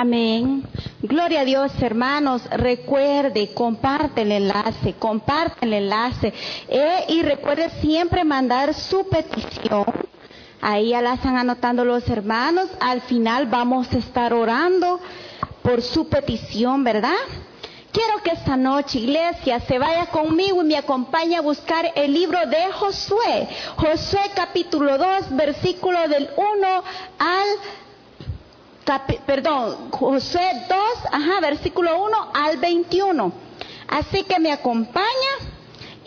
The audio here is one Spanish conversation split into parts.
Amén. Gloria a Dios, hermanos. Recuerde, comparte el enlace, comparte el enlace. Eh, y recuerde siempre mandar su petición. Ahí ya la están anotando los hermanos. Al final vamos a estar orando por su petición, ¿verdad? Quiero que esta noche, iglesia, se vaya conmigo y me acompañe a buscar el libro de Josué. Josué capítulo 2, versículo del 1 al perdón, Josué 2, ajá, versículo 1 al 21. Así que me acompaña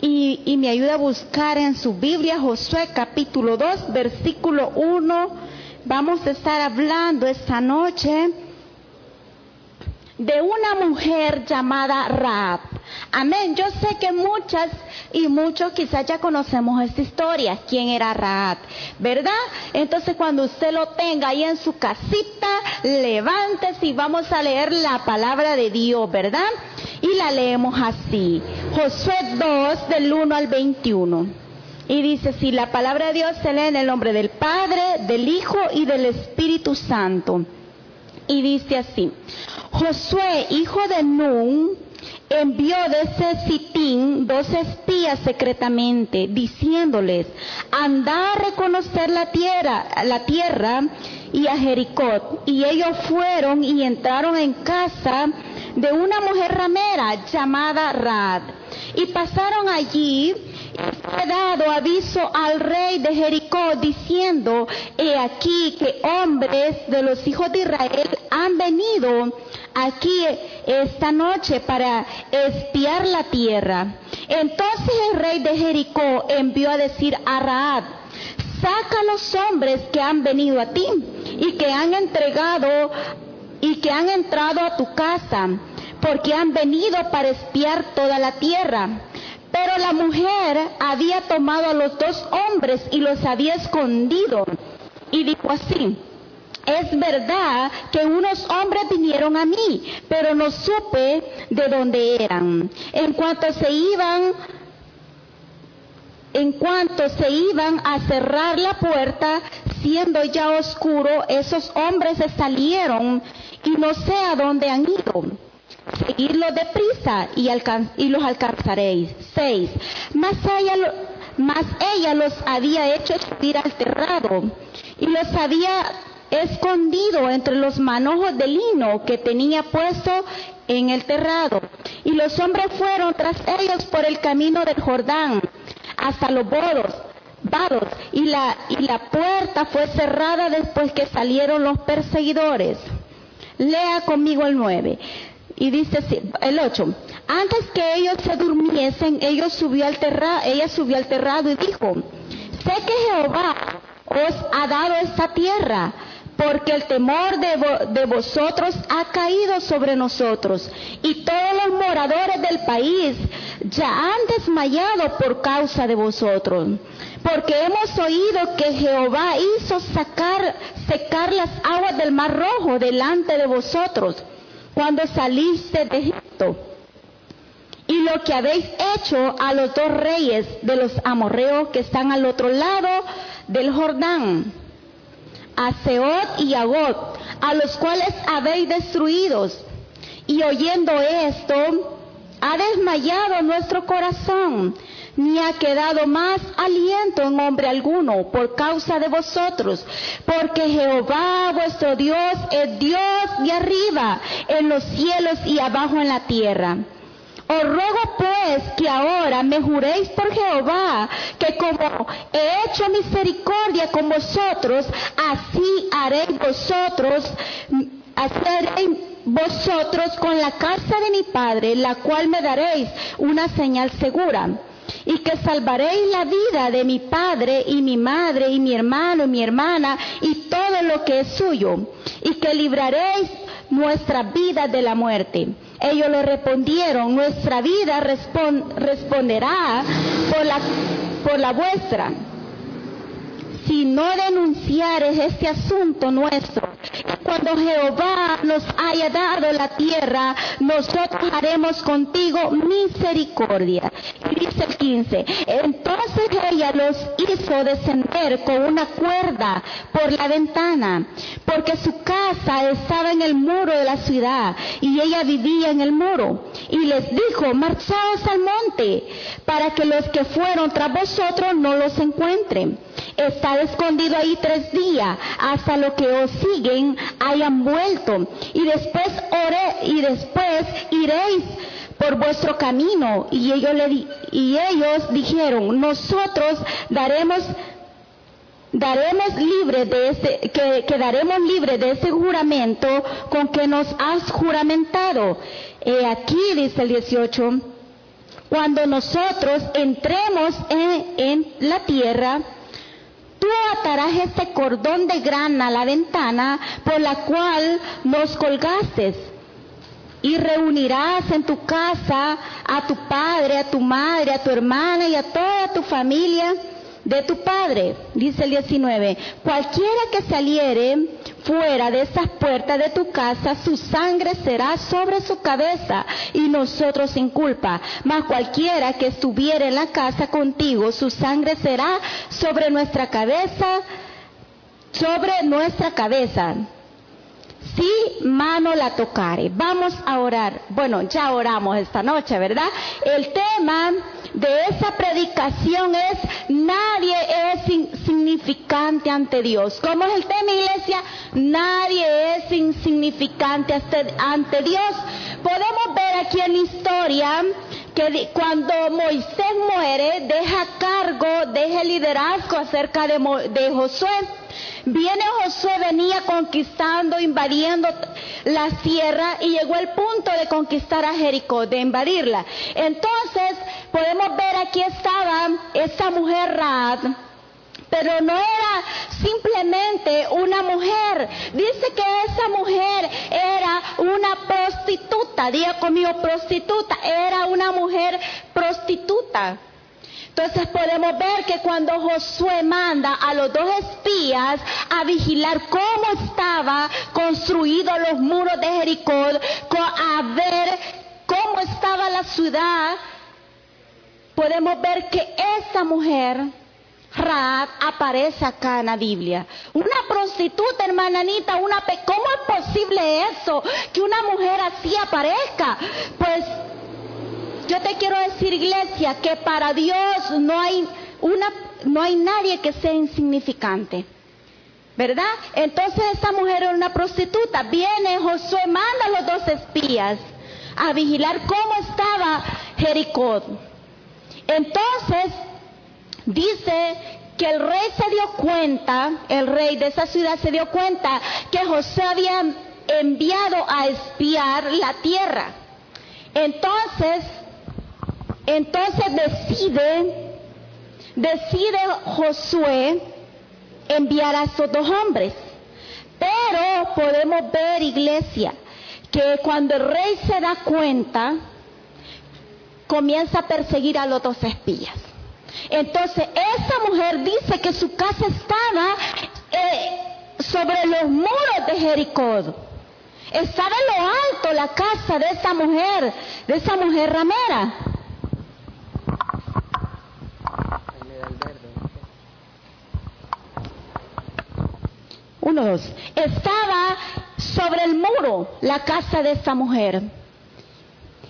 y, y me ayuda a buscar en su Biblia Josué capítulo 2, versículo 1. Vamos a estar hablando esta noche de una mujer llamada Raab. Amén. Yo sé que muchas y muchos quizás ya conocemos esta historia, quién era Raab, ¿verdad? Entonces cuando usted lo tenga ahí en su casita, levántese y vamos a leer la palabra de Dios, ¿verdad? Y la leemos así. Josué 2 del 1 al 21. Y dice, si la palabra de Dios se lee en el nombre del Padre, del Hijo y del Espíritu Santo. Y dice así, Josué, hijo de Nun, envió desde Sitín dos espías secretamente, diciéndoles, anda a reconocer la tierra, la tierra y a Jericó. Y ellos fueron y entraron en casa de una mujer ramera llamada Rad. Y pasaron allí y fue dado aviso al rey de Jericó diciendo, he aquí que hombres de los hijos de Israel han venido aquí esta noche para espiar la tierra. Entonces el rey de Jericó envió a decir a Raab, saca los hombres que han venido a ti y que han entregado y que han entrado a tu casa, porque han venido para espiar toda la tierra. Pero la mujer había tomado a los dos hombres y los había escondido. Y dijo así, es verdad que unos hombres vinieron a mí, pero no supe de dónde eran. En cuanto se iban, en cuanto se iban a cerrar la puerta, siendo ya oscuro, esos hombres se salieron y no sé a dónde han ido. Seguidlos deprisa y, y los alcanzaréis. Seis. Mas ella, mas ella los había hecho subir al terrado y los había escondido entre los manojos de lino que tenía puesto en el terrado. Y los hombres fueron tras ellos por el camino del Jordán hasta los bodos, y la, y la puerta fue cerrada después que salieron los perseguidores. Lea conmigo el 9. Y dice así, el 8. Antes que ellos se durmiesen, ellos subió al ella subió al terrado y dijo, sé que Jehová os ha dado esta tierra porque el temor de, vosotros ha caído sobre nosotros y todos los moradores del país ya han desmayado por causa de vosotros. Porque hemos oído que Jehová hizo sacar, secar las aguas del mar rojo delante de vosotros cuando saliste de Egipto. Y lo que habéis hecho a los dos reyes de los amorreos que están al otro lado del Jordán a Seot y a Got, a los cuales habéis destruidos. Y oyendo esto, ha desmayado nuestro corazón, ni ha quedado más aliento en hombre alguno por causa de vosotros, porque Jehová vuestro Dios es Dios de arriba, en los cielos y abajo en la tierra. Os ruego pues que ahora me juréis por Jehová, que como he hecho misericordia con vosotros, así haréis vosotros, vosotros con la casa de mi Padre, la cual me daréis una señal segura y que salvaréis la vida de mi padre y mi madre y mi hermano y mi hermana y todo lo que es suyo, y que libraréis nuestra vida de la muerte. Ellos le respondieron, nuestra vida responderá por la, por la vuestra. Si no denunciares este asunto nuestro, cuando Jehová nos haya dado la tierra, nosotros haremos contigo misericordia. Y dice el 15, entonces ella los hizo descender con una cuerda por la ventana, porque su casa estaba en el muro de la ciudad y ella vivía en el muro. Y les dijo, marchaos al monte, para que los que fueron tras vosotros no los encuentren. Está escondido ahí tres días, hasta lo que os siguen hayan vuelto. Y después oré, y después iréis por vuestro camino. Y ellos, le, y ellos dijeron, nosotros daremos daremos libre de ese, que quedaremos libres de ese juramento con que nos has juramentado. Aquí, dice el 18, cuando nosotros entremos en, en la tierra, tú atarás este cordón de grana a la ventana por la cual nos colgaste y reunirás en tu casa a tu padre, a tu madre, a tu hermana y a toda tu familia de tu padre, dice el 19, cualquiera que saliere fuera de esas puertas de tu casa, su sangre será sobre su cabeza y nosotros sin culpa. Mas cualquiera que estuviera en la casa contigo, su sangre será sobre nuestra cabeza, sobre nuestra cabeza. Si mano la tocare. Vamos a orar. Bueno, ya oramos esta noche, ¿verdad? El tema de esa predicación es nadie es insignificante ante Dios. ¿Cómo es el tema, iglesia? Nadie es insignificante ante Dios. Podemos ver aquí en la historia que cuando Moisés muere, deja cargo, deja liderazgo acerca de, de Josué. Viene Josué, venía conquistando, invadiendo la tierra y llegó el punto de conquistar a Jericó, de invadirla. Entonces, podemos ver aquí estaba esa mujer Raad, pero no era simplemente una mujer. Dice que esa mujer era una prostituta, diga conmigo prostituta, era una mujer prostituta. Entonces podemos ver que cuando Josué manda a los dos espías a vigilar cómo estaba construido los muros de Jericó, a ver cómo estaba la ciudad, podemos ver que esa mujer, Raab, aparece acá en la Biblia. Una prostituta, hermana Anita, una ¿cómo es posible eso? Que una mujer así aparezca. Pues yo te quiero decir, iglesia, que para Dios no hay una, no hay nadie que sea insignificante. ¿Verdad? Entonces esta mujer era una prostituta. Viene Josué, manda a los dos espías a vigilar cómo estaba Jericó. Entonces dice que el rey se dio cuenta, el rey de esa ciudad se dio cuenta que José había enviado a espiar la tierra. Entonces entonces decide, decide Josué enviar a esos dos hombres. Pero podemos ver, iglesia, que cuando el rey se da cuenta, comienza a perseguir a los dos espías. Entonces, esa mujer dice que su casa estaba eh, sobre los muros de Jericó. Estaba en lo alto la casa de esa mujer, de esa mujer ramera. Uno, dos. Estaba sobre el muro la casa de esta mujer.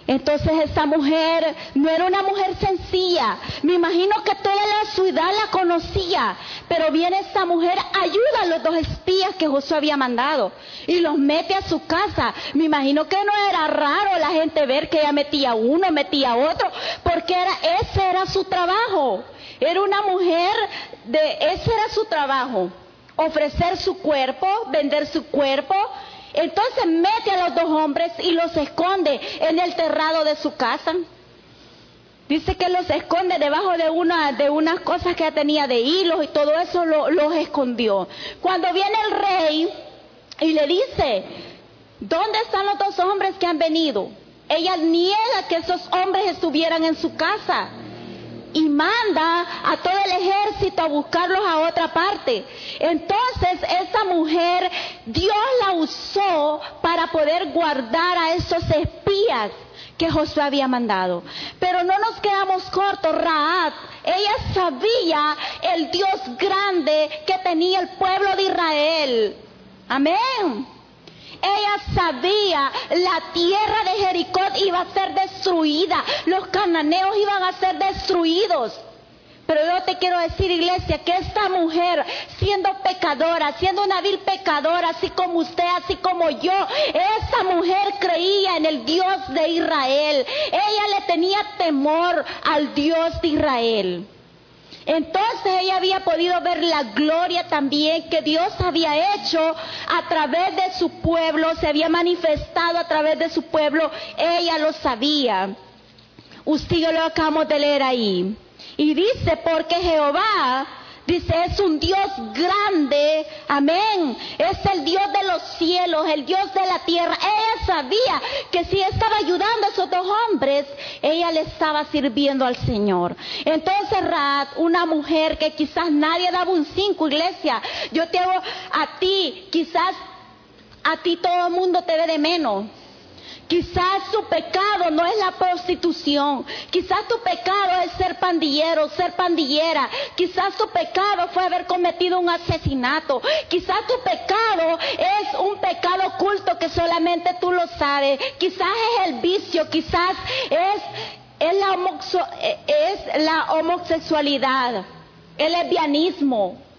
Entonces esta mujer no era una mujer sencilla. Me imagino que toda la ciudad la conocía. Pero viene esta mujer, ayuda a los dos espías que Josué había mandado y los mete a su casa. Me imagino que no era raro la gente ver que ella metía uno, metía otro, porque era, ese era su trabajo. Era una mujer de, ese era su trabajo ofrecer su cuerpo, vender su cuerpo. Entonces mete a los dos hombres y los esconde en el terrado de su casa. Dice que los esconde debajo de una de unas cosas que tenía de hilos y todo eso lo, los escondió. Cuando viene el rey y le dice, ¿dónde están los dos hombres que han venido? Ella niega que esos hombres estuvieran en su casa. Y manda a todo el ejército a buscarlos a otra parte. Entonces esa mujer, Dios la usó para poder guardar a esos espías que Josué había mandado. Pero no nos quedamos cortos, Raad, ella sabía el Dios grande que tenía el pueblo de Israel. Amén. Ella sabía la tierra de Jericó iba a ser destruida, los cananeos iban a ser destruidos. Pero yo te quiero decir, iglesia, que esta mujer, siendo pecadora, siendo una vil pecadora, así como usted, así como yo, esa mujer creía en el Dios de Israel. Ella le tenía temor al Dios de Israel. Entonces ella había podido ver la gloria también que Dios había hecho a través de su pueblo, se había manifestado a través de su pueblo, ella lo sabía. Usted lo acabamos de leer ahí. Y dice, porque Jehová Dice, es un Dios grande, amén. Es el Dios de los cielos, el Dios de la tierra. Ella sabía que si estaba ayudando a esos dos hombres, ella le estaba sirviendo al Señor. Entonces, Raad, una mujer que quizás nadie daba un cinco, iglesia, yo te hago a ti, quizás a ti todo el mundo te ve de menos. Quizás su pecado no es la prostitución. Quizás tu pecado es ser pandillero, ser pandillera. Quizás tu pecado fue haber cometido un asesinato. Quizás tu pecado es un pecado oculto que solamente tú lo sabes. Quizás es el vicio. Quizás es, la, es la homosexualidad, el lesbianismo.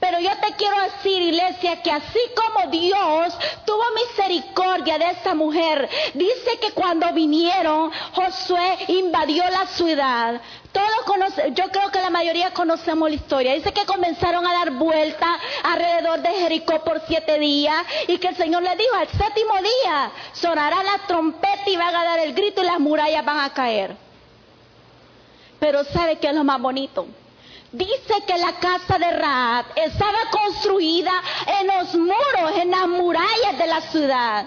Pero yo te quiero decir, iglesia, que así como Dios tuvo misericordia de esta mujer, dice que cuando vinieron, Josué invadió la ciudad. Todos conocen, yo creo que la mayoría conocemos la historia. Dice que comenzaron a dar vuelta alrededor de Jericó por siete días y que el Señor le dijo, al séptimo día sonará la trompeta y van a dar el grito y las murallas van a caer. Pero ¿sabe qué es lo más bonito? Dice que la casa de Raab estaba construida en los muros, en las murallas de la ciudad.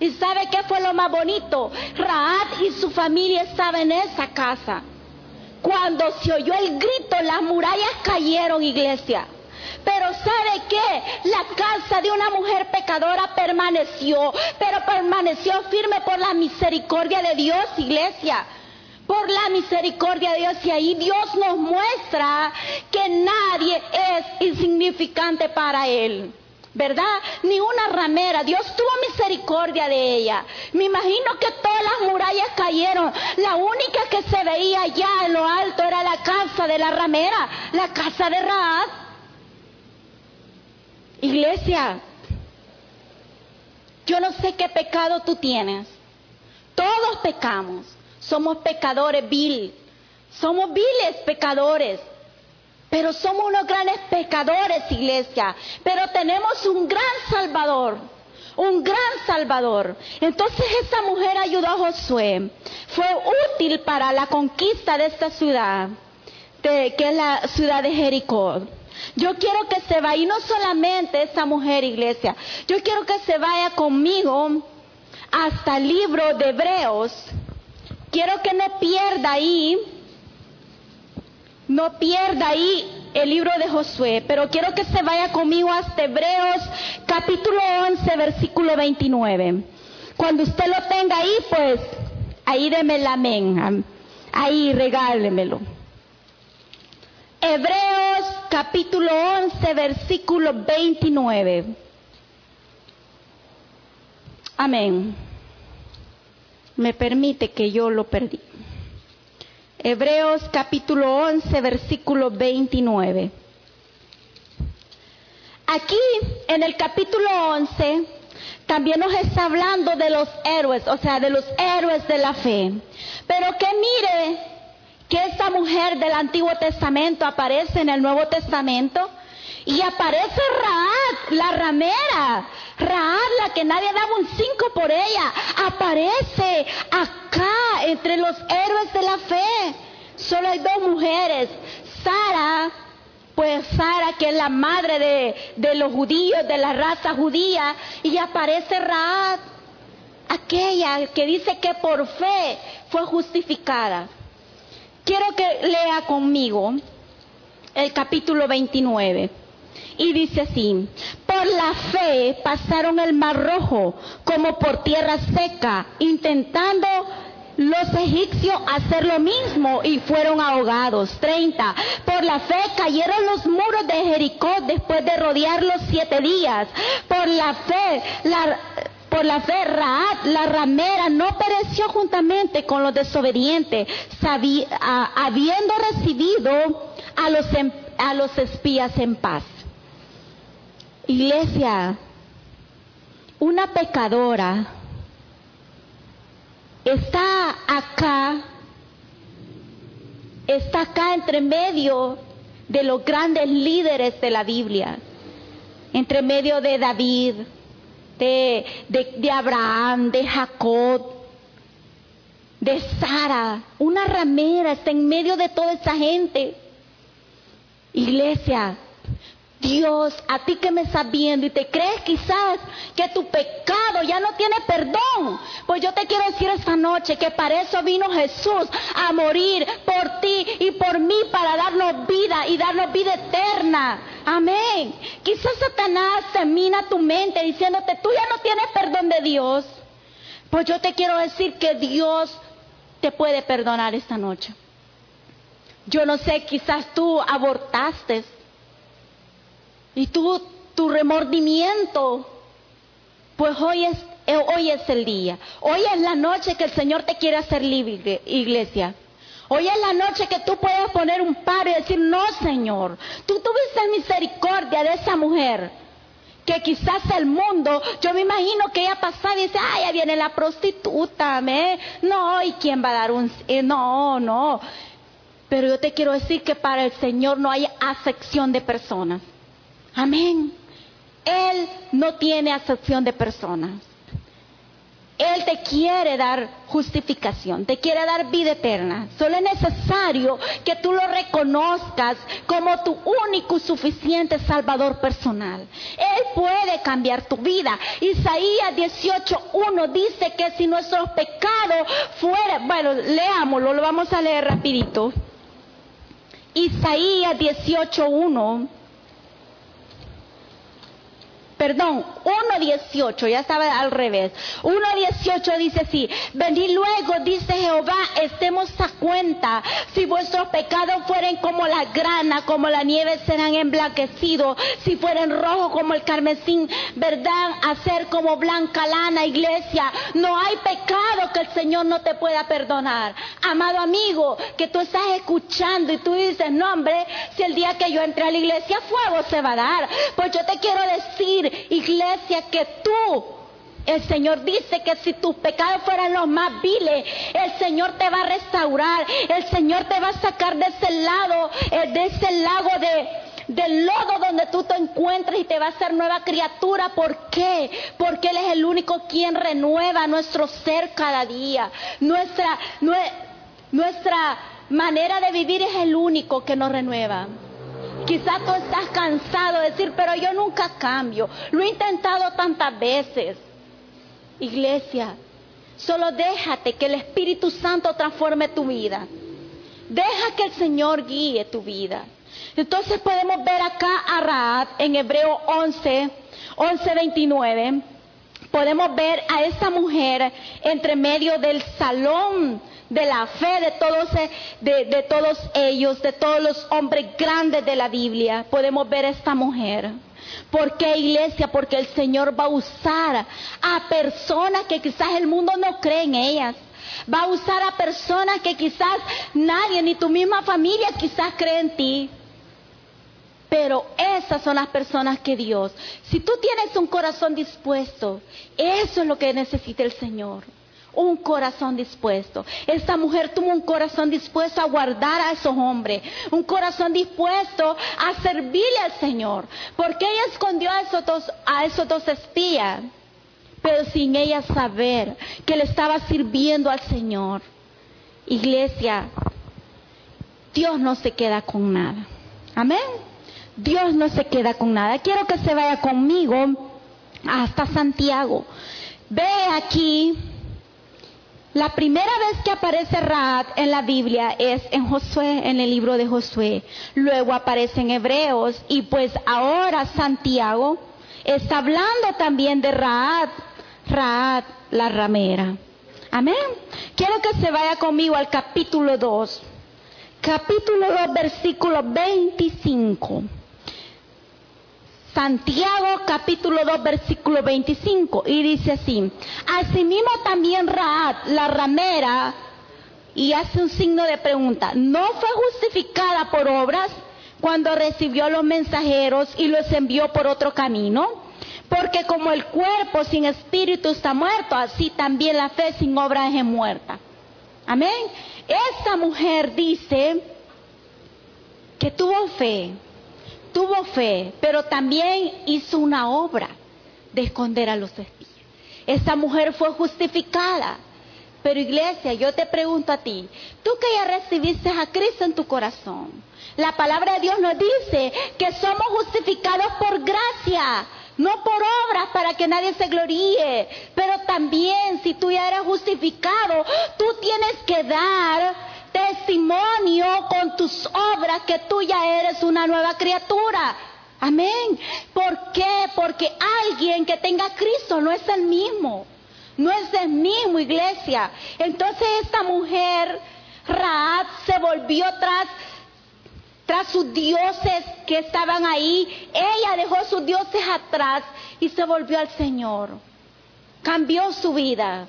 ¿Y sabe qué fue lo más bonito? Raab y su familia estaban en esa casa. Cuando se oyó el grito, las murallas cayeron, iglesia. Pero ¿sabe qué? La casa de una mujer pecadora permaneció, pero permaneció firme por la misericordia de Dios, iglesia por la misericordia de Dios y ahí Dios nos muestra que nadie es insignificante para Él. ¿Verdad? Ni una ramera. Dios tuvo misericordia de ella. Me imagino que todas las murallas cayeron. La única que se veía allá en lo alto era la casa de la ramera, la casa de Raad. Iglesia, yo no sé qué pecado tú tienes. Todos pecamos. Somos pecadores vil. Somos viles pecadores. Pero somos unos grandes pecadores, iglesia. Pero tenemos un gran Salvador. Un gran Salvador. Entonces esa mujer ayudó a Josué. Fue útil para la conquista de esta ciudad, que es la ciudad de Jericó. Yo quiero que se vaya, y no solamente esa mujer, iglesia, yo quiero que se vaya conmigo hasta el libro de Hebreos, Quiero que no pierda ahí, no pierda ahí el libro de Josué, pero quiero que se vaya conmigo hasta Hebreos capítulo 11, versículo 29. Cuando usted lo tenga ahí, pues ahí deme el amén, ahí regálemelo. Hebreos capítulo 11, versículo 29. Amén me permite que yo lo perdí. Hebreos capítulo 11, versículo 29. Aquí en el capítulo 11 también nos está hablando de los héroes, o sea, de los héroes de la fe. Pero que mire que esta mujer del Antiguo Testamento aparece en el Nuevo Testamento y aparece Raad, la ramera, Raad, la que nadie daba un cinco por ella, aparece acá entre los héroes de la fe. Solo hay dos mujeres. Sara, pues Sara, que es la madre de, de los judíos, de la raza judía, y aparece Raad, aquella que dice que por fe fue justificada. quiero que lea conmigo el capítulo 29. Y dice así, por la fe pasaron el mar rojo como por tierra seca, intentando los egipcios hacer lo mismo y fueron ahogados. 30. Por la fe cayeron los muros de Jericó después de rodearlos siete días. Por la fe, la, por la fe, Raad, la ramera, no pereció juntamente con los desobedientes, habiendo recibido a los, em, a los espías en paz. Iglesia, una pecadora está acá, está acá entre medio de los grandes líderes de la Biblia, entre medio de David, de, de, Abraham, de Jacob, de Sara, una ramera está en medio de toda esa gente. Iglesia, Dios, a ti que me estás viendo y te crees quizás que tu pecado ya no tiene perdón, pues yo te quiero decir esta noche que para eso vino Jesús a morir por ti y por mí para darnos vida y darnos vida eterna. Amén. Quizás Satanás termina tu mente diciéndote, tú ya no tienes perdón de Dios. Pues yo te quiero decir que Dios te puede perdonar esta noche. Yo no sé, quizás tú abortaste y tú, tu remordimiento, pues hoy es, eh, hoy es el día. Hoy es la noche que el Señor te quiere hacer libre, iglesia. Hoy es la noche que tú puedes poner un paro y decir, no, Señor, tú tuviste misericordia de esa mujer. Que quizás el mundo, yo me imagino que ella pasaba y dice, ay, ya viene la prostituta, ¿me? No, ¿y quién va a dar un...? No, no. Pero yo te quiero decir que para el Señor no hay acepción de personas. Amén. Él no tiene acepción de personas. Él te quiere dar justificación, te quiere dar vida eterna. Solo es necesario que tú lo reconozcas como tu único y suficiente Salvador personal. Él puede cambiar tu vida. Isaías 18.1 dice que si nuestros pecados fueran, bueno, leámoslo, lo vamos a leer rapidito. Isaías 18.1 perdón, 1.18, ya estaba al revés. 1.18 dice así, venid luego, dice Jehová, estemos a cuenta, si vuestros pecados fueren como la grana, como la nieve serán emblanquecidos, si fueren rojos como el carmesín, verdad, hacer como blanca lana, iglesia, no hay pecado que el Señor no te pueda perdonar. Amado amigo, que tú estás escuchando y tú dices, no hombre, si el día que yo entré a la iglesia fuego se va a dar, pues yo te quiero decir, iglesia, que tú el Señor dice que si tus pecados fueran los más viles, el Señor te va a restaurar, el Señor te va a sacar de ese lado, eh, de ese lago de, del lodo donde tú te encuentres y te va a hacer nueva criatura. ¿Por qué? Porque Él es el único quien renueva nuestro ser cada día. Nuestra, nuestra manera de vivir es el único que nos renueva. Quizás tú estás cansado de decir, pero yo nunca cambio. Lo he intentado tantas veces. Iglesia, solo déjate que el Espíritu Santo transforme tu vida. Deja que el Señor guíe tu vida. Entonces podemos ver acá a Raab en Hebreo 11, 11, 29. Podemos ver a esa mujer entre medio del salón de la fe de todos, eh, de, todos ellos, de todos los hombres grandes de la Biblia, podemos ver a esta mujer. ¿Por qué iglesia? Porque el Señor va a usar a personas que quizás el mundo no cree en ellas. Va a usar a personas que quizás nadie, ni tu misma familia quizás cree en ti. Pero esas son las personas que Dios, si tú tienes un corazón dispuesto, eso es lo que necesita el Señor un corazón dispuesto. Esta mujer tuvo un corazón dispuesto a guardar a esos hombres, un corazón dispuesto a servirle al Señor, porque ella escondió a esos dos, a esos dos espías, pero sin ella saber que le estaba sirviendo al Señor. Iglesia, Dios no se queda con nada. Amén. Dios no se queda con nada. Quiero que se vaya conmigo hasta Santiago. Ve aquí La primera vez que aparece Raad en la Biblia es en Josué, en el libro de Josué. Luego aparece en Hebreos y pues ahora Santiago está hablando también de Raad, Raad la ramera. Amén. Quiero que se vaya conmigo al capítulo 2. Capítulo 2, versículo 25. Santiago capítulo 2 versículo 25 y dice así, asimismo también Raad, la ramera, y hace un signo de pregunta, ¿no fue justificada por obras cuando recibió los mensajeros y los envió por otro camino? Porque como el cuerpo sin espíritu está muerto, así también la fe sin obras es muerta. Amén. Esta mujer dice que tuvo fe, tuvo fe, pero también hizo una obra de esconder a los espías. Esa mujer fue justificada. Pero iglesia, yo te pregunto a ti, tú que ya recibiste a Cristo en tu corazón, la palabra de Dios nos dice que somos justificados por gracia, no por obras para que nadie se gloríe, pero también si tú ya eres justificado, tú tienes que dar testimonio con tus obras que tú ya eres una nueva criatura. Amén. ¿Por qué? Porque alguien que tenga Cristo no es el mismo. No es el mismo, iglesia. Entonces esta mujer, Raad, se volvió tras, tras sus dioses que estaban ahí. Ella dejó sus dioses atrás y se volvió al Señor. Cambió su vida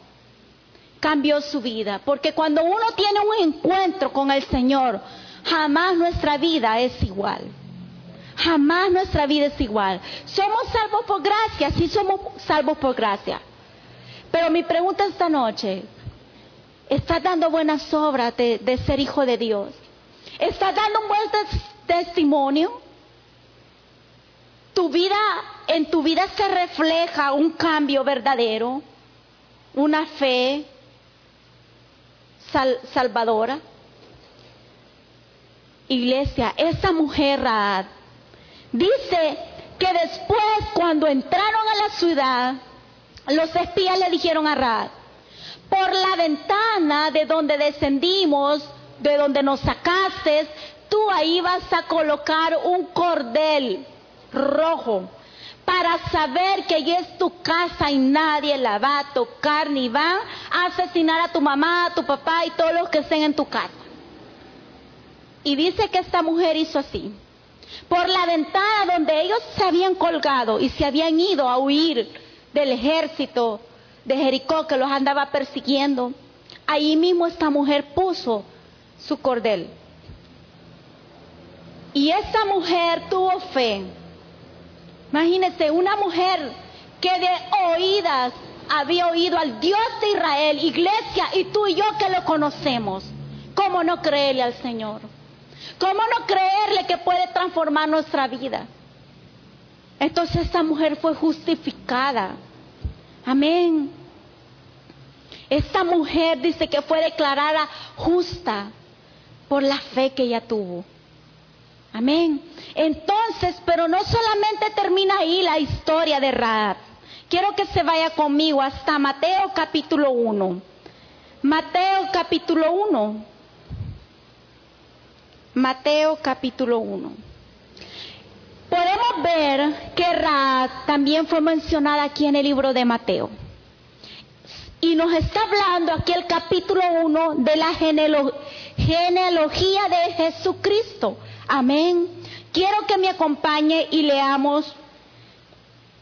cambió su vida. Porque cuando uno tiene un encuentro con el Señor, jamás nuestra vida es igual. Jamás nuestra vida es igual. Somos salvos por gracia, sí somos salvos por gracia. Pero mi pregunta esta noche, ¿estás dando buenas obras de, ser hijo de Dios? ¿Estás dando un buen testimonio? Tu vida, en tu vida se refleja un cambio verdadero, una fe, salvadora? Iglesia, esa mujer Raad dice que después cuando entraron a la ciudad, los espías le dijeron a Raad, por la ventana de donde descendimos, de donde nos sacaste, tú ahí vas a colocar un cordel rojo para saber que allí es tu casa y nadie la va a tocar ni va a asesinar a tu mamá, a tu papá y todos los que estén en tu casa. Y dice que esta mujer hizo así. Por la ventana donde ellos se habían colgado y se habían ido a huir del ejército de Jericó que los andaba persiguiendo, ahí mismo esta mujer puso su cordel. Y esa mujer tuvo fe Imagínense una mujer que de oídas había oído al Dios de Israel, iglesia, y tú y yo que lo conocemos. ¿Cómo no creerle al Señor? ¿Cómo no creerle que puede transformar nuestra vida? Entonces esta mujer fue justificada. Amén. Esta mujer dice que fue declarada justa por la fe que ella tuvo. Amén. Entonces, pero no solamente termina ahí la historia de Raab. Quiero que se vaya conmigo hasta Mateo capítulo 1. Mateo capítulo 1. Mateo capítulo 1. Podemos ver que Raab también fue mencionada aquí en el libro de Mateo. Y nos está hablando aquí el capítulo 1 de la genealogía de Jesucristo. Amén. Quiero que me acompañe y leamos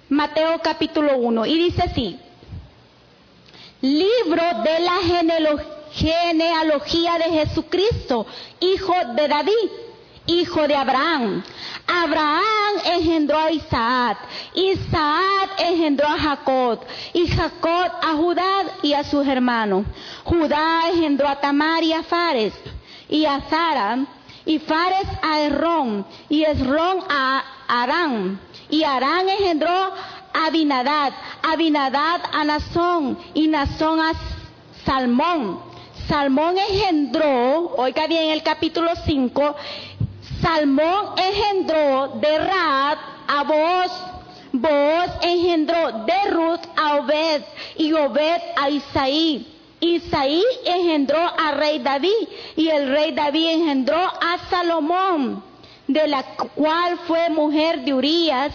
Mateo capítulo 1. Y dice así, libro de la genealogía de Jesucristo, hijo de David, hijo de Abraham. Abraham engendró a Isaac, Isaac engendró a Jacob, y Jacob a Judá y a sus hermanos. Judá engendró a Tamar y a Fares, y a Zara, y Fares a Errón, y Esrón a Arán, y Arán engendró a Abinadad, Abinadad a Nazón, y Nazón a Salmón. Salmón engendró, oiga bien el capítulo 5, Salmón engendró de Raad a Boaz, Boaz engendró de Ruth a Obed, y Obed a Isaí, Isaí engendró a rey David y el rey David engendró a Salomón, de la cual fue mujer de Urías.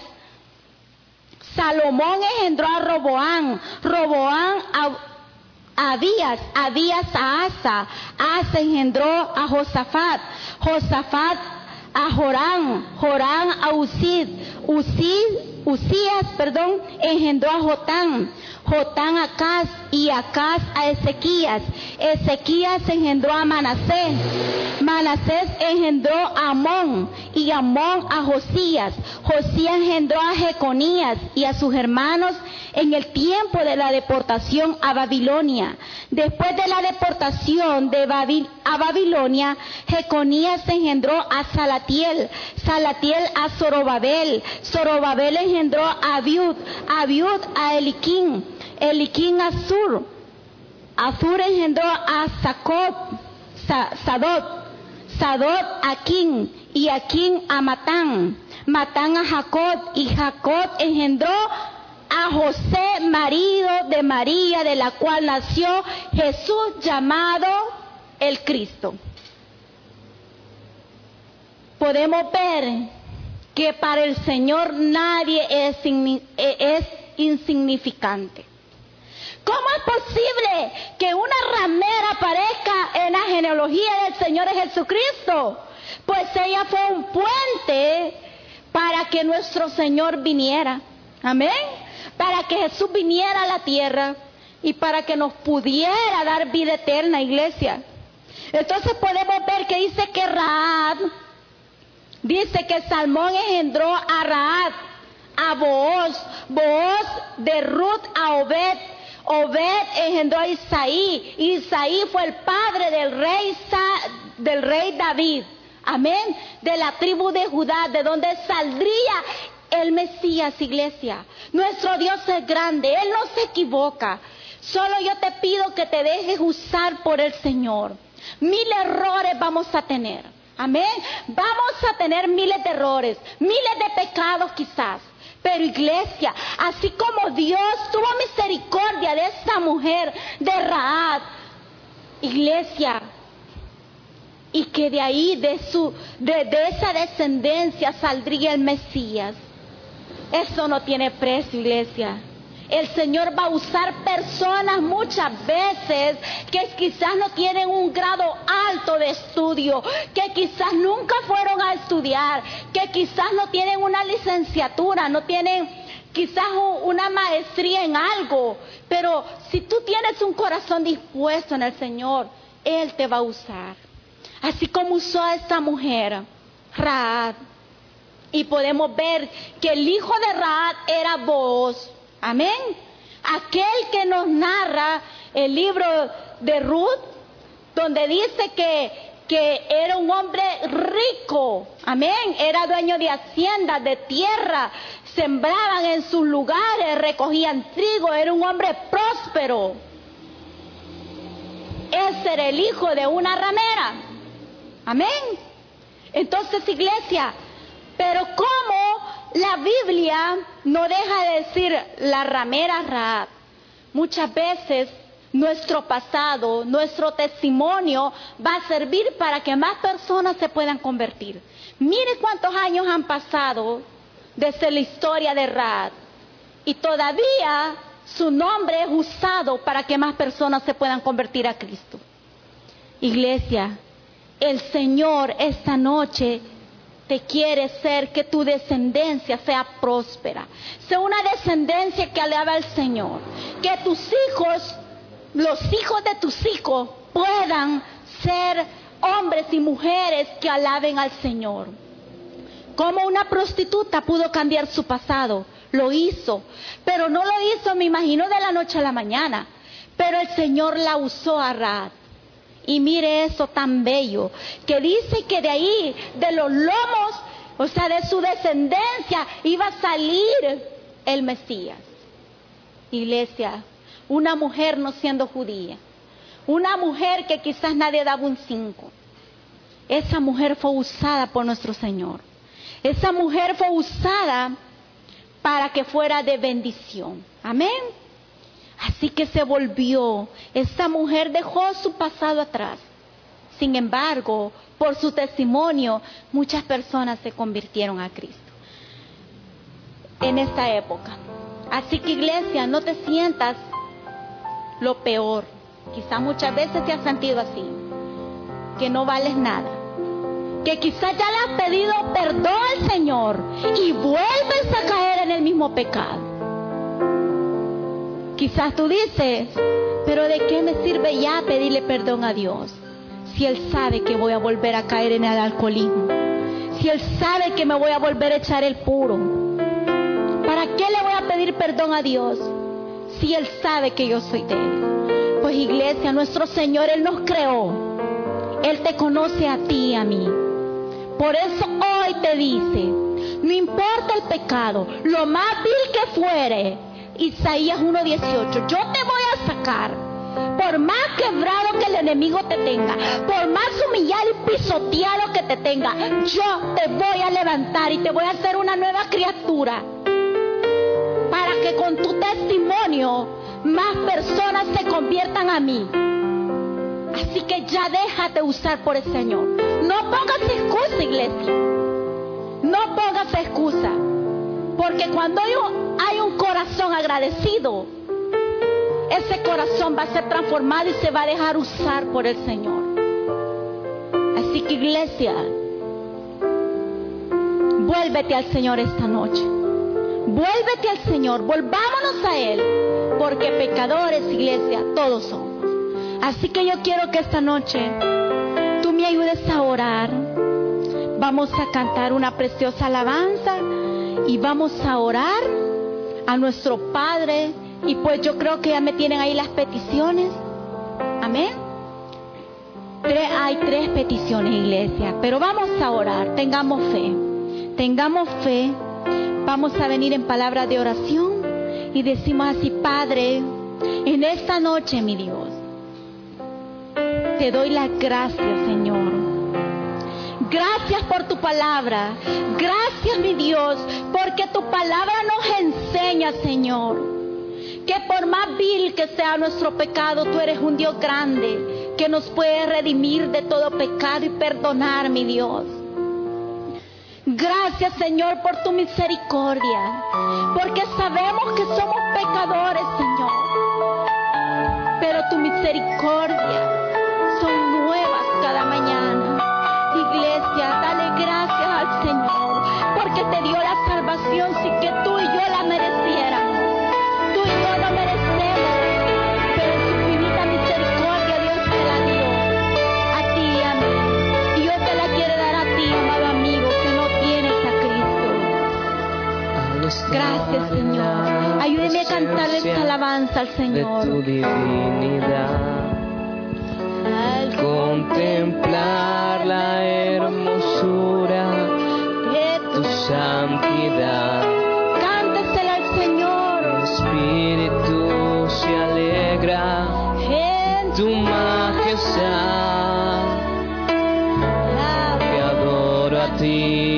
Salomón engendró a Roboán, Roboán a Abías, Abías a Asa, Asa engendró a Josafat, Josafat a Jorán, Jorán a Usid, Usid, Usías, perdón, engendró a Jotán, Jotán a Acaz y Acaz a Ezequías. Ezequías engendró a Manasés. Manasés engendró a Amón y Amón a Josías. Josías engendró a Jeconías y a sus hermanos en el tiempo de la deportación a Babilonia. Después de la deportación de a Babilonia, Jeconías engendró a Salatiel, Salatiel a Zorobabel, Zorobabel engendró a Abiud, Abiud a Eliquín, Eliquín a Sur, Azur engendró a Sacob, Sadot, Sadot a Quín y Aquín a Matán, Matán a Jacob. Y Jacob engendró a José, marido de María, de la cual nació Jesús llamado el Cristo. Podemos ver que para el Señor nadie es, es insignificante. ¿Cómo es posible que una ramera aparezca en la genealogía del Señor Jesucristo? Pues ella fue un puente para que nuestro Señor viniera. Amén para que Jesús viniera a la tierra y para que nos pudiera dar vida eterna, iglesia. Entonces podemos ver que dice que Raab, dice que Salmón engendró a Raab, a Booz, Booz de Ruth a Obed, Obed engendró a Isaí, Isaí fue el padre del rey, del rey David, amén, de la tribu de Judá, de donde saldría el Mesías, iglesia. Nuestro Dios es grande, Él no se equivoca. Solo yo te pido que te dejes usar por el Señor. Mil errores vamos a tener. Amén. Vamos a tener miles de errores, miles de pecados quizás. Pero iglesia, así como Dios tuvo misericordia de esta mujer de Raad, iglesia, y que de ahí, de, su, de esa descendencia saldría el Mesías. Eso no tiene precio, iglesia. El Señor va a usar personas muchas veces que quizás no tienen un grado alto de estudio, que quizás nunca fueron a estudiar, que quizás no tienen una licenciatura, no tienen quizás una maestría en algo. Pero si tú tienes un corazón dispuesto en el Señor, Él te va a usar. Así como usó a esta mujer, Raad y podemos ver que el hijo de Raad era vos. Amén. Aquel que nos narra el libro de Ruth, donde dice que, que era un hombre rico. Amén. Era dueño de haciendas, de tierra. Sembraban en sus lugares, recogían trigo. Era un hombre próspero. Ese era el hijo de una ramera. Amén. Entonces, iglesia, pero ¿cómo la Biblia no deja de decir la ramera Raab? Muchas veces nuestro pasado, nuestro testimonio va a servir para que más personas se puedan convertir. Mire cuántos años han pasado desde la historia de Raab y todavía su nombre es usado para que más personas se puedan convertir a Cristo. Iglesia, el Señor esta noche te quiere ser que tu descendencia sea próspera, sea una descendencia que alaba al Señor, que tus hijos, los hijos de tus hijos puedan ser hombres y mujeres que alaben al Señor. Como una prostituta pudo cambiar su pasado, lo hizo, pero no lo hizo, me imagino, de la noche a la mañana, pero el Señor la usó a Rad y mire eso tan bello, que dice que de ahí, de los lomos, o sea, de su descendencia, iba a salir el Mesías. Iglesia, una mujer no siendo judía, una mujer que quizás nadie daba un cinco. Esa mujer fue usada por nuestro Señor. Esa mujer fue usada para que fuera de bendición. Amén. Así que se volvió. Esta mujer dejó su pasado atrás. Sin embargo, por su testimonio, muchas personas se convirtieron a Cristo en esta época. Así que iglesia, no te sientas lo peor. Quizás muchas veces te has sentido así, que no vales nada. Que quizás ya le has pedido perdón al Señor y vuelves a caer en el mismo pecado. Quizás tú dices, pero ¿de qué me sirve ya pedirle perdón a Dios? Si Él sabe que voy a volver a caer en el alcoholismo. Si Él sabe que me voy a volver a echar el puro. ¿Para qué le voy a pedir perdón a Dios si Él sabe que yo soy débil? Pues iglesia, nuestro Señor, Él nos creó. Él te conoce a ti y a mí. Por eso hoy te dice, no importa el pecado, lo más vil que fuere, Isaías 1.18, yo te voy a sacar. Por más quebrado que el enemigo te tenga, por más humillado y pisoteado que te tenga, yo te voy a levantar y te voy a hacer una nueva criatura. Para que con tu testimonio más personas se conviertan a mí. Así que ya déjate usar por el Señor. No pongas excusa, iglesia. No pongas excusa. Porque cuando hay un corazón agradecido, ese corazón va a ser transformado y se va a dejar usar por el Señor. Así que iglesia, vuélvete al Señor esta noche. Vuélvete al Señor, volvámonos a Él, porque pecadores, iglesia, todos somos. Así que yo quiero que esta noche tú me ayudes a orar. Vamos a cantar una preciosa alabanza y vamos a orar a nuestro Padre. Y pues yo creo que ya me tienen ahí las peticiones. Amén. hay tres peticiones, iglesia, pero vamos a orar. Tengamos fe. Tengamos fe. Vamos a venir en palabra de oración y decimos así, Padre, en esta noche, mi Dios, te doy las gracias, Señor. Gracias por tu palabra. Gracias, mi Dios, porque tu palabra nos enseña, Señor, que por más vil que sea nuestro pecado, tú eres un Dios grande que nos puede redimir de todo pecado y perdonar, mi Dios. Gracias Señor por tu misericordia, porque sabemos que somos pecadores, Señor. Pero tu misericordia te dio la salvación sin que tú y yo la mereciéramos. Tú y yo la merecemos, pero en su infinita misericordia Dios te la dio a ti y a mí. Y Dios te la quiere dar a ti, amado amigo, que no tienes a Cristo. Gracias, Señor. Ayúdeme a cantar esta alabanza al Señor. De tu divinidad contemplar la hermosura tu santidad. Cántesela al Señor. Mi espíritu se alegra en tu majestad. Te adoro a ti.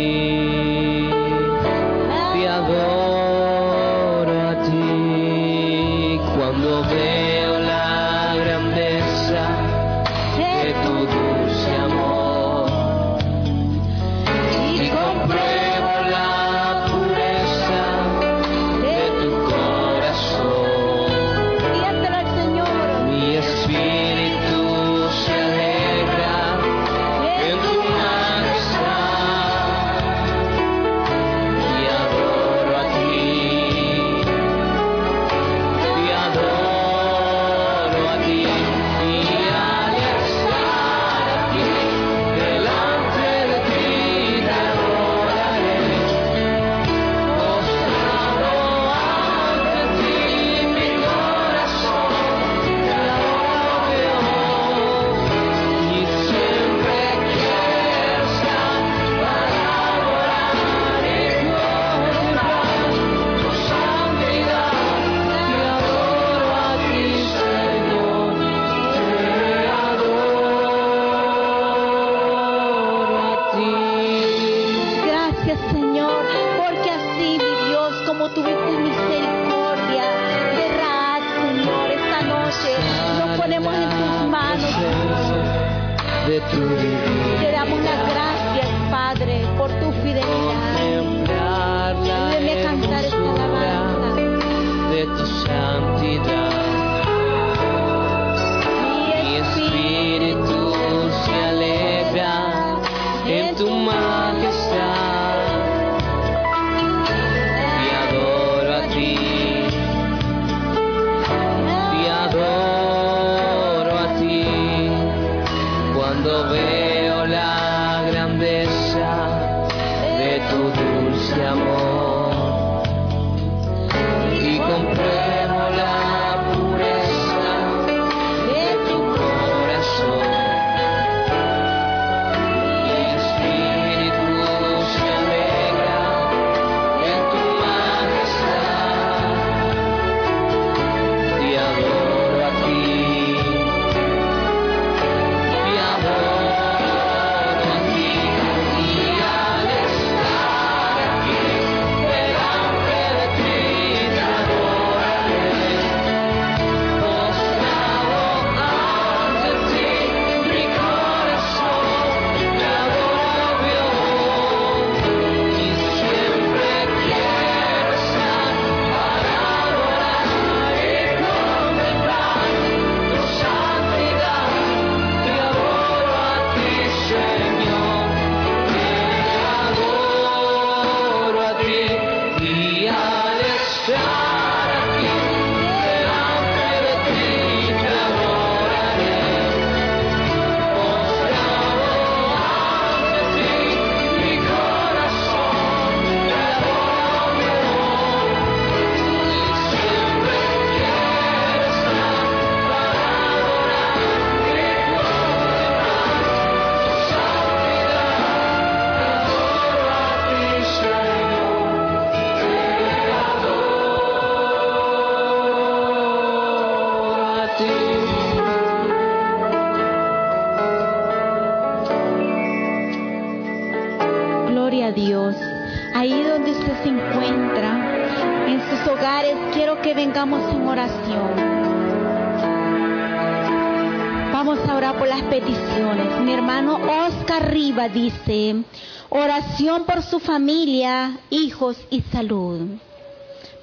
oración por su familia, hijos y salud.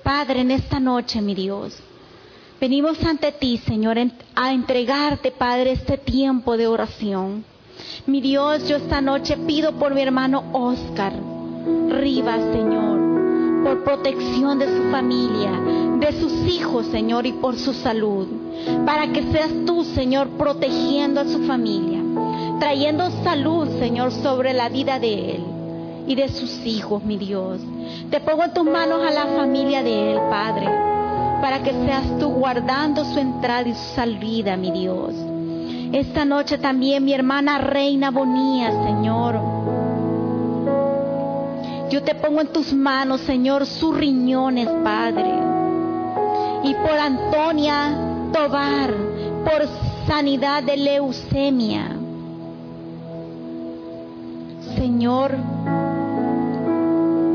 Padre, en esta noche, mi Dios, venimos ante ti, Señor, a entregarte, Padre, este tiempo de oración. Mi Dios, yo esta noche pido por mi hermano Oscar Rivas, Señor, por protección de su familia, de sus hijos, Señor, y por su salud, para que seas tú, Señor, protegiendo a su familia trayendo salud, Señor, sobre la vida de él y de sus hijos, mi Dios. Te pongo en tus manos a la familia de él, Padre, para que seas tú guardando su entrada y su salida, mi Dios. Esta noche también mi hermana Reina Bonía, Señor. Yo te pongo en tus manos, Señor, sus riñones, Padre. Y por Antonia Tobar, por sanidad de leucemia. Señor,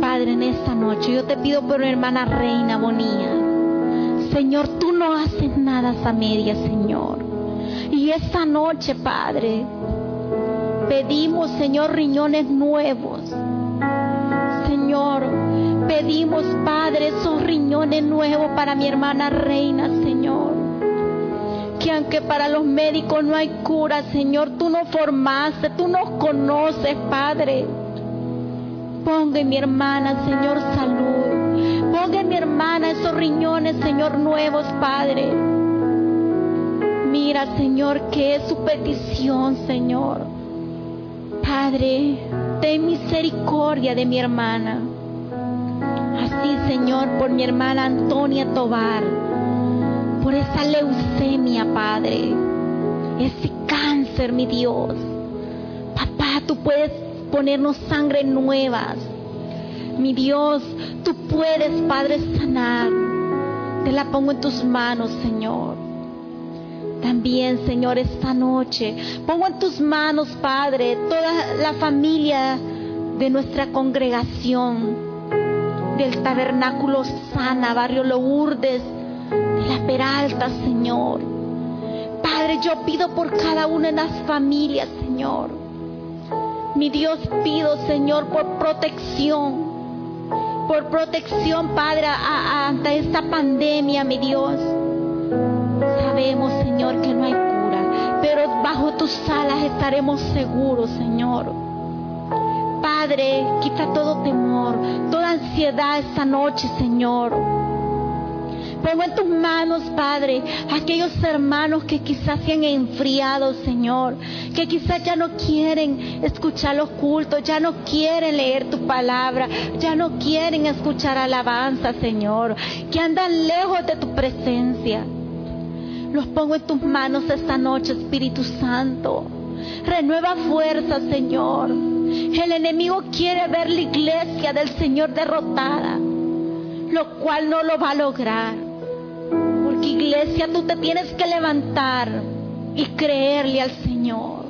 Padre, en esta noche yo te pido por mi hermana Reina Bonía. Señor, tú no haces nada a medias, Señor. Y esta noche, Padre, pedimos, Señor, riñones nuevos. Señor, pedimos, Padre, esos riñones nuevos para mi hermana Reina, Señor. Que aunque para los médicos no hay cura, Señor, tú nos formaste, tú nos conoces, Padre. Ponga en mi hermana, Señor, salud. Ponga en mi hermana esos riñones, Señor, nuevos, Padre. Mira, Señor, que es su petición, Señor. Padre, ten misericordia de mi hermana. Así, Señor, por mi hermana Antonia Tobar, por esa leucemia, Padre, ese cáncer, mi Dios. Papá, tú puedes ponernos sangre nuevas. Mi Dios, tú puedes, Padre, sanar. Te la pongo en tus manos, Señor. También, Señor, esta noche pongo en tus manos, Padre, toda la familia de nuestra congregación del tabernáculo Sana, barrio Lourdes, de la Peralta, Señor. Padre, yo pido por cada una de las familias, Señor. Mi Dios, pido, Señor, por protección. Por protección, Padre, ante esta pandemia, mi Dios. Sabemos, Señor, que no hay cura, pero bajo tus alas estaremos seguros, Señor. Padre, quita todo temor, toda ansiedad esta noche, Señor. Pongo en tus manos, Padre, aquellos hermanos que quizás se han enfriado, Señor, que quizás ya no quieren escuchar los cultos, ya no quieren leer tu palabra, ya no quieren escuchar alabanza, Señor, que andan lejos de tu presencia. Los pongo en tus manos esta noche, Espíritu Santo. Renueva fuerza, Señor. El enemigo quiere ver la iglesia del Señor derrotada, lo cual no lo va a lograr iglesia, tú te tienes que levantar y creerle al Señor.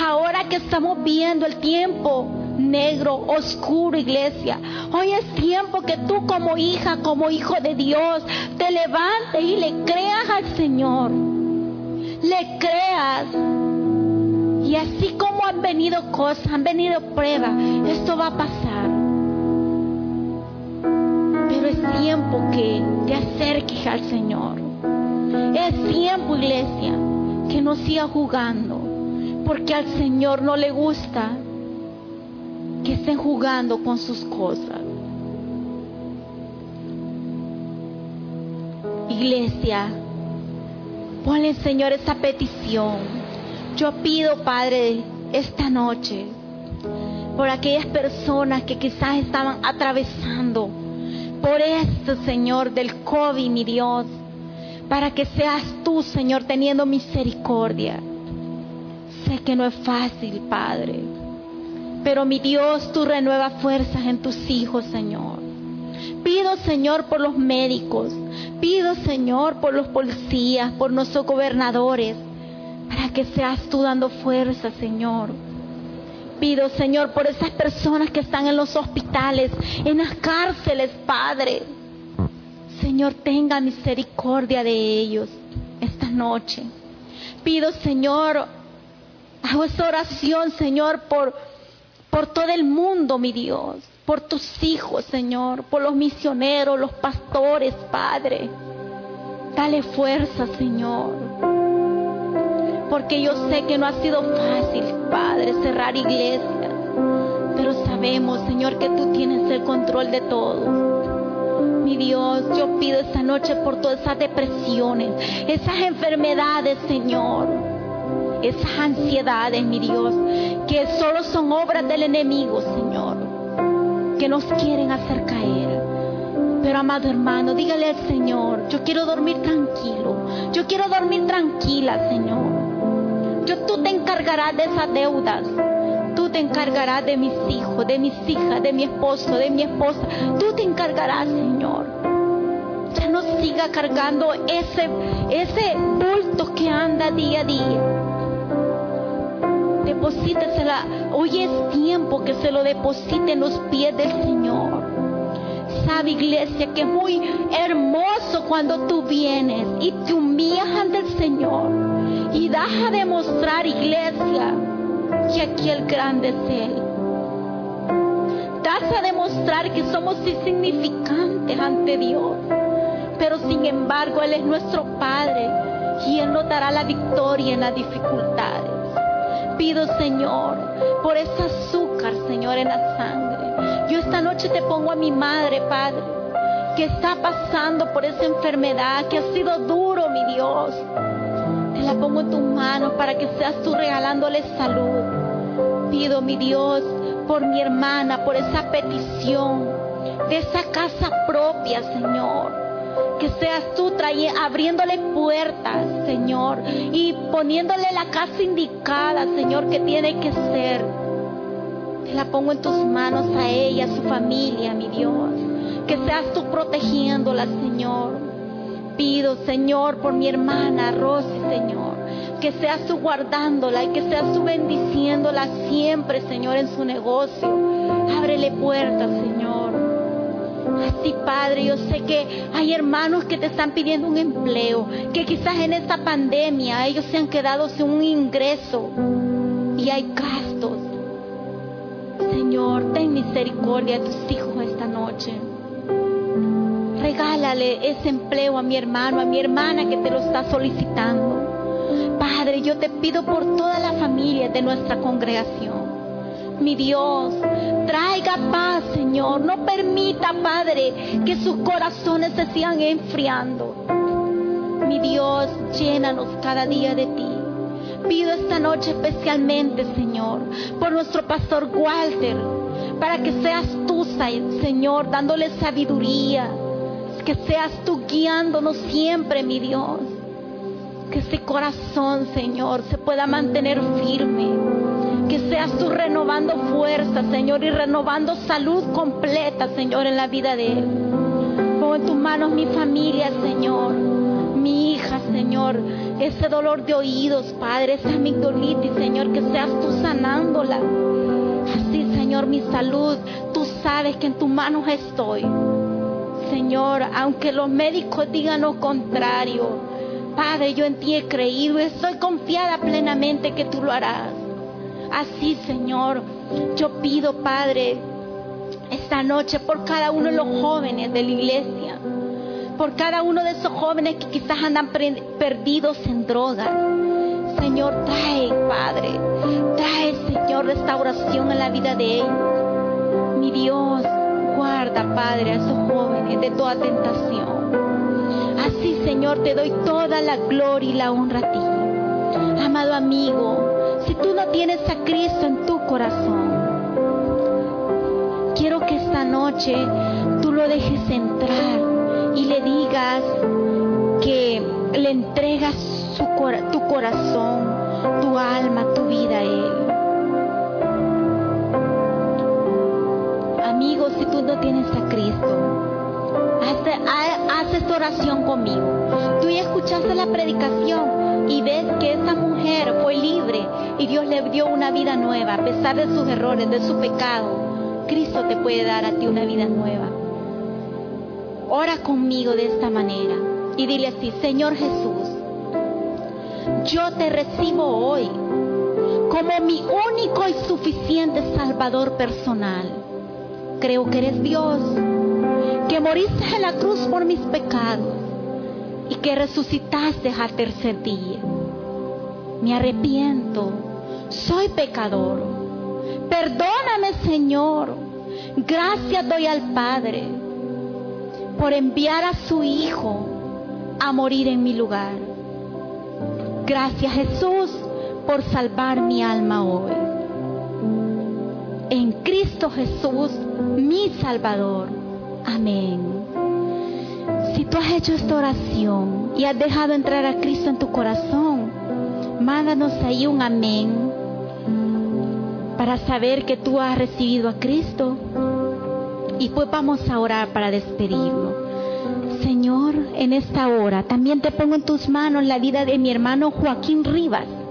Ahora que estamos viendo el tiempo negro, oscuro, iglesia, hoy es tiempo que tú como hija, como hijo de Dios, te levantes y le creas al Señor. Le creas. Y así como han venido cosas, han venido pruebas, esto va a pasar es tiempo que te acerques al Señor. Es tiempo, iglesia, que no siga jugando, porque al Señor no le gusta que estén jugando con sus cosas. Iglesia, ponle Señor esa petición. Yo pido, Padre, esta noche, por aquellas personas que quizás estaban atravesando por esto, Señor, del COVID, mi Dios, para que seas tú, Señor, teniendo misericordia. Sé que no es fácil, Padre, pero mi Dios, tú renueva fuerzas en tus hijos, Señor. Pido, Señor, por los médicos, pido, Señor, por los policías, por nuestros gobernadores, para que seas tú dando fuerza, Señor pido, Señor, por esas personas que están en los hospitales, en las cárceles, Padre. Señor, tenga misericordia de ellos esta noche. Pido, Señor, hago esta oración, Señor, por, por todo el mundo, mi Dios, por tus hijos, Señor, por los misioneros, los pastores, Padre. Dale fuerza, Señor porque yo sé que no ha sido fácil, Padre, cerrar iglesia. Pero sabemos, Señor, que tú tienes el control de todo. Mi Dios, yo pido esta noche por todas esas depresiones, esas enfermedades, Señor, esas ansiedades, mi Dios, que solo son obras del enemigo, Señor, que nos quieren hacer caer. Pero amado hermano, dígale al Señor, yo quiero dormir tranquilo, yo quiero dormir tranquila, Señor. Yo, tú te encargarás de esas deudas. Tú te encargarás de mis hijos, de mis hijas, de mi esposo, de mi esposa. Tú te encargarás, Señor. Ya no siga cargando ese, ese bulto que anda día a día. Deposítesela. Hoy es tiempo que se lo deposite en los pies del Señor. Sabe, iglesia, que es muy hermoso cuando tú vienes y te humillas ante el Señor y deja de mostrar, iglesia, que aquí el grande es Él. Das a demostrar que somos insignificantes ante Dios. Pero sin embargo, Él es nuestro Padre y Él nos dará la victoria en las dificultades. Pido, Señor, por ese azúcar, Señor, en la sangre. Yo esta noche te pongo a mi madre, Padre, que está pasando por esa enfermedad, que ha sido duro, mi Dios la pongo en tus manos para que seas tú regalándole salud. Pido, mi Dios, por mi hermana, por esa petición de esa casa propia, Señor. Que seas tú abriéndole puertas, Señor, y poniéndole la casa indicada, Señor, que tiene que ser. Te la pongo en tus manos a ella, a su familia, mi Dios. Que seas tú protegiéndola, Señor pido, Señor, por mi hermana Rosy, Señor, que seas tú guardándola y que seas tú bendiciéndola siempre, Señor, en su negocio. Ábrele puertas, Señor. Así, Padre, yo sé que hay hermanos que te están pidiendo un empleo, que quizás en esta pandemia ellos se han quedado sin un ingreso y hay gastos. Señor, ten misericordia de tus hijos esta noche. Regálale ese empleo a mi hermano, a mi hermana que te lo está solicitando. Padre, yo te pido por toda la familia de nuestra congregación. Mi Dios, traiga paz, Señor. No permita, Padre, que sus corazones se sigan enfriando. Mi Dios, llénanos cada día de ti. Pido esta noche especialmente, Señor, por nuestro pastor Walter, para que seas tú, Señor, dándole sabiduría, que seas tú guiándonos siempre, mi Dios. Que ese corazón, Señor, se pueda mantener firme. Que seas tú renovando fuerza, Señor, y renovando salud completa, Señor, en la vida de él. Pongo en tus manos mi familia, Señor. Mi hija, Señor. Ese dolor de oídos, Padre, esa amigdolitis, Señor, que seas tú sanándola. Así, Señor, mi salud, tú sabes que en tus manos estoy. Señor, aunque los médicos digan lo contrario, Padre, yo en ti he creído estoy confiada plenamente que tú lo harás. Así, Señor, yo pido, Padre, esta noche por cada uno de los jóvenes de la iglesia, por cada uno de esos jóvenes que quizás andan perdidos en drogas. Señor, trae, Padre, trae, Señor, restauración en la vida de ellos. Mi Dios, guarda, Padre, a esos jóvenes de toda tentación. Así, Señor, te doy toda la gloria y la honra a ti. Amado amigo, si tú no tienes a Cristo en tu corazón, quiero que esta noche tú lo dejes entrar y le digas que le entregas tu corazón, tu alma, tu vida a Él. Amigo, si tú no tienes a Cristo, haz, esta oración conmigo. Tú ya escuchaste la predicación y ves que esa mujer fue libre y Dios le dio una vida nueva a pesar de sus errores, de su pecado. Cristo te puede dar a ti una vida nueva. Ora conmigo de esta manera y dile así, Señor Jesús, yo te recibo hoy como mi único y suficiente Salvador personal creo que eres Dios, que moriste en la cruz por mis pecados y que resucitaste al tercer día. Me arrepiento, soy pecador. Perdóname, Señor. Gracias doy al Padre por enviar a su Hijo a morir en mi lugar. Gracias, Jesús, por salvar mi alma hoy en Cristo Jesús, mi Salvador. Amén. Si tú has hecho esta oración y has dejado entrar a Cristo en tu corazón, mándanos ahí un amén para saber que tú has recibido a Cristo. Y pues vamos a orar para despedirlo. Señor, en esta hora también te pongo en tus manos la vida de mi hermano Joaquín Rivas.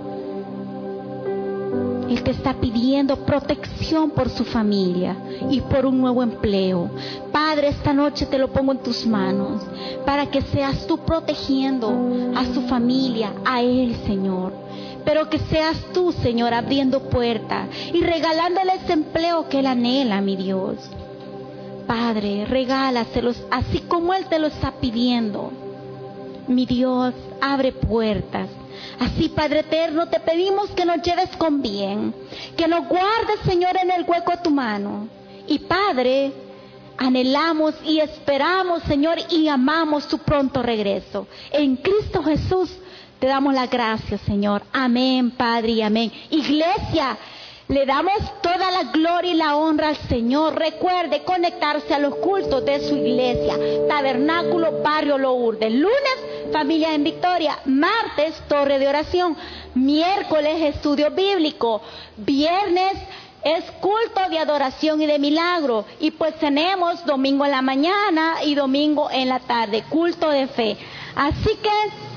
Te está pidiendo protección por su familia y por un nuevo empleo. Padre, esta noche te lo pongo en tus manos para que seas tú protegiendo a su familia, a Él, Señor. Pero que seas tú, Señor, abriendo puertas y regalándole ese empleo que Él anhela, mi Dios. Padre, regálaselos así como Él te lo está pidiendo. Mi Dios, abre puertas Así, Padre eterno, te pedimos que nos lleves con bien, que nos guardes, Señor, en el hueco de tu mano. Y Padre, anhelamos y esperamos, Señor, y amamos tu pronto regreso. En Cristo Jesús te damos las gracias, Señor. Amén, Padre, y amén. Iglesia, le damos toda la gloria y la honra al Señor. Recuerde conectarse a los cultos de su iglesia. Tabernáculo Barrio Lourdes. Lunes, familia en Victoria. Martes, torre de oración. Miércoles, estudio bíblico. Viernes, es culto de adoración y de milagro. Y pues tenemos domingo en la mañana y domingo en la tarde, culto de fe. Así que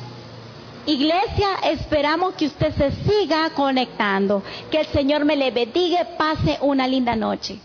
Iglesia, esperamos que usted se siga conectando. Que el Señor me le bendiga. Pase una linda noche.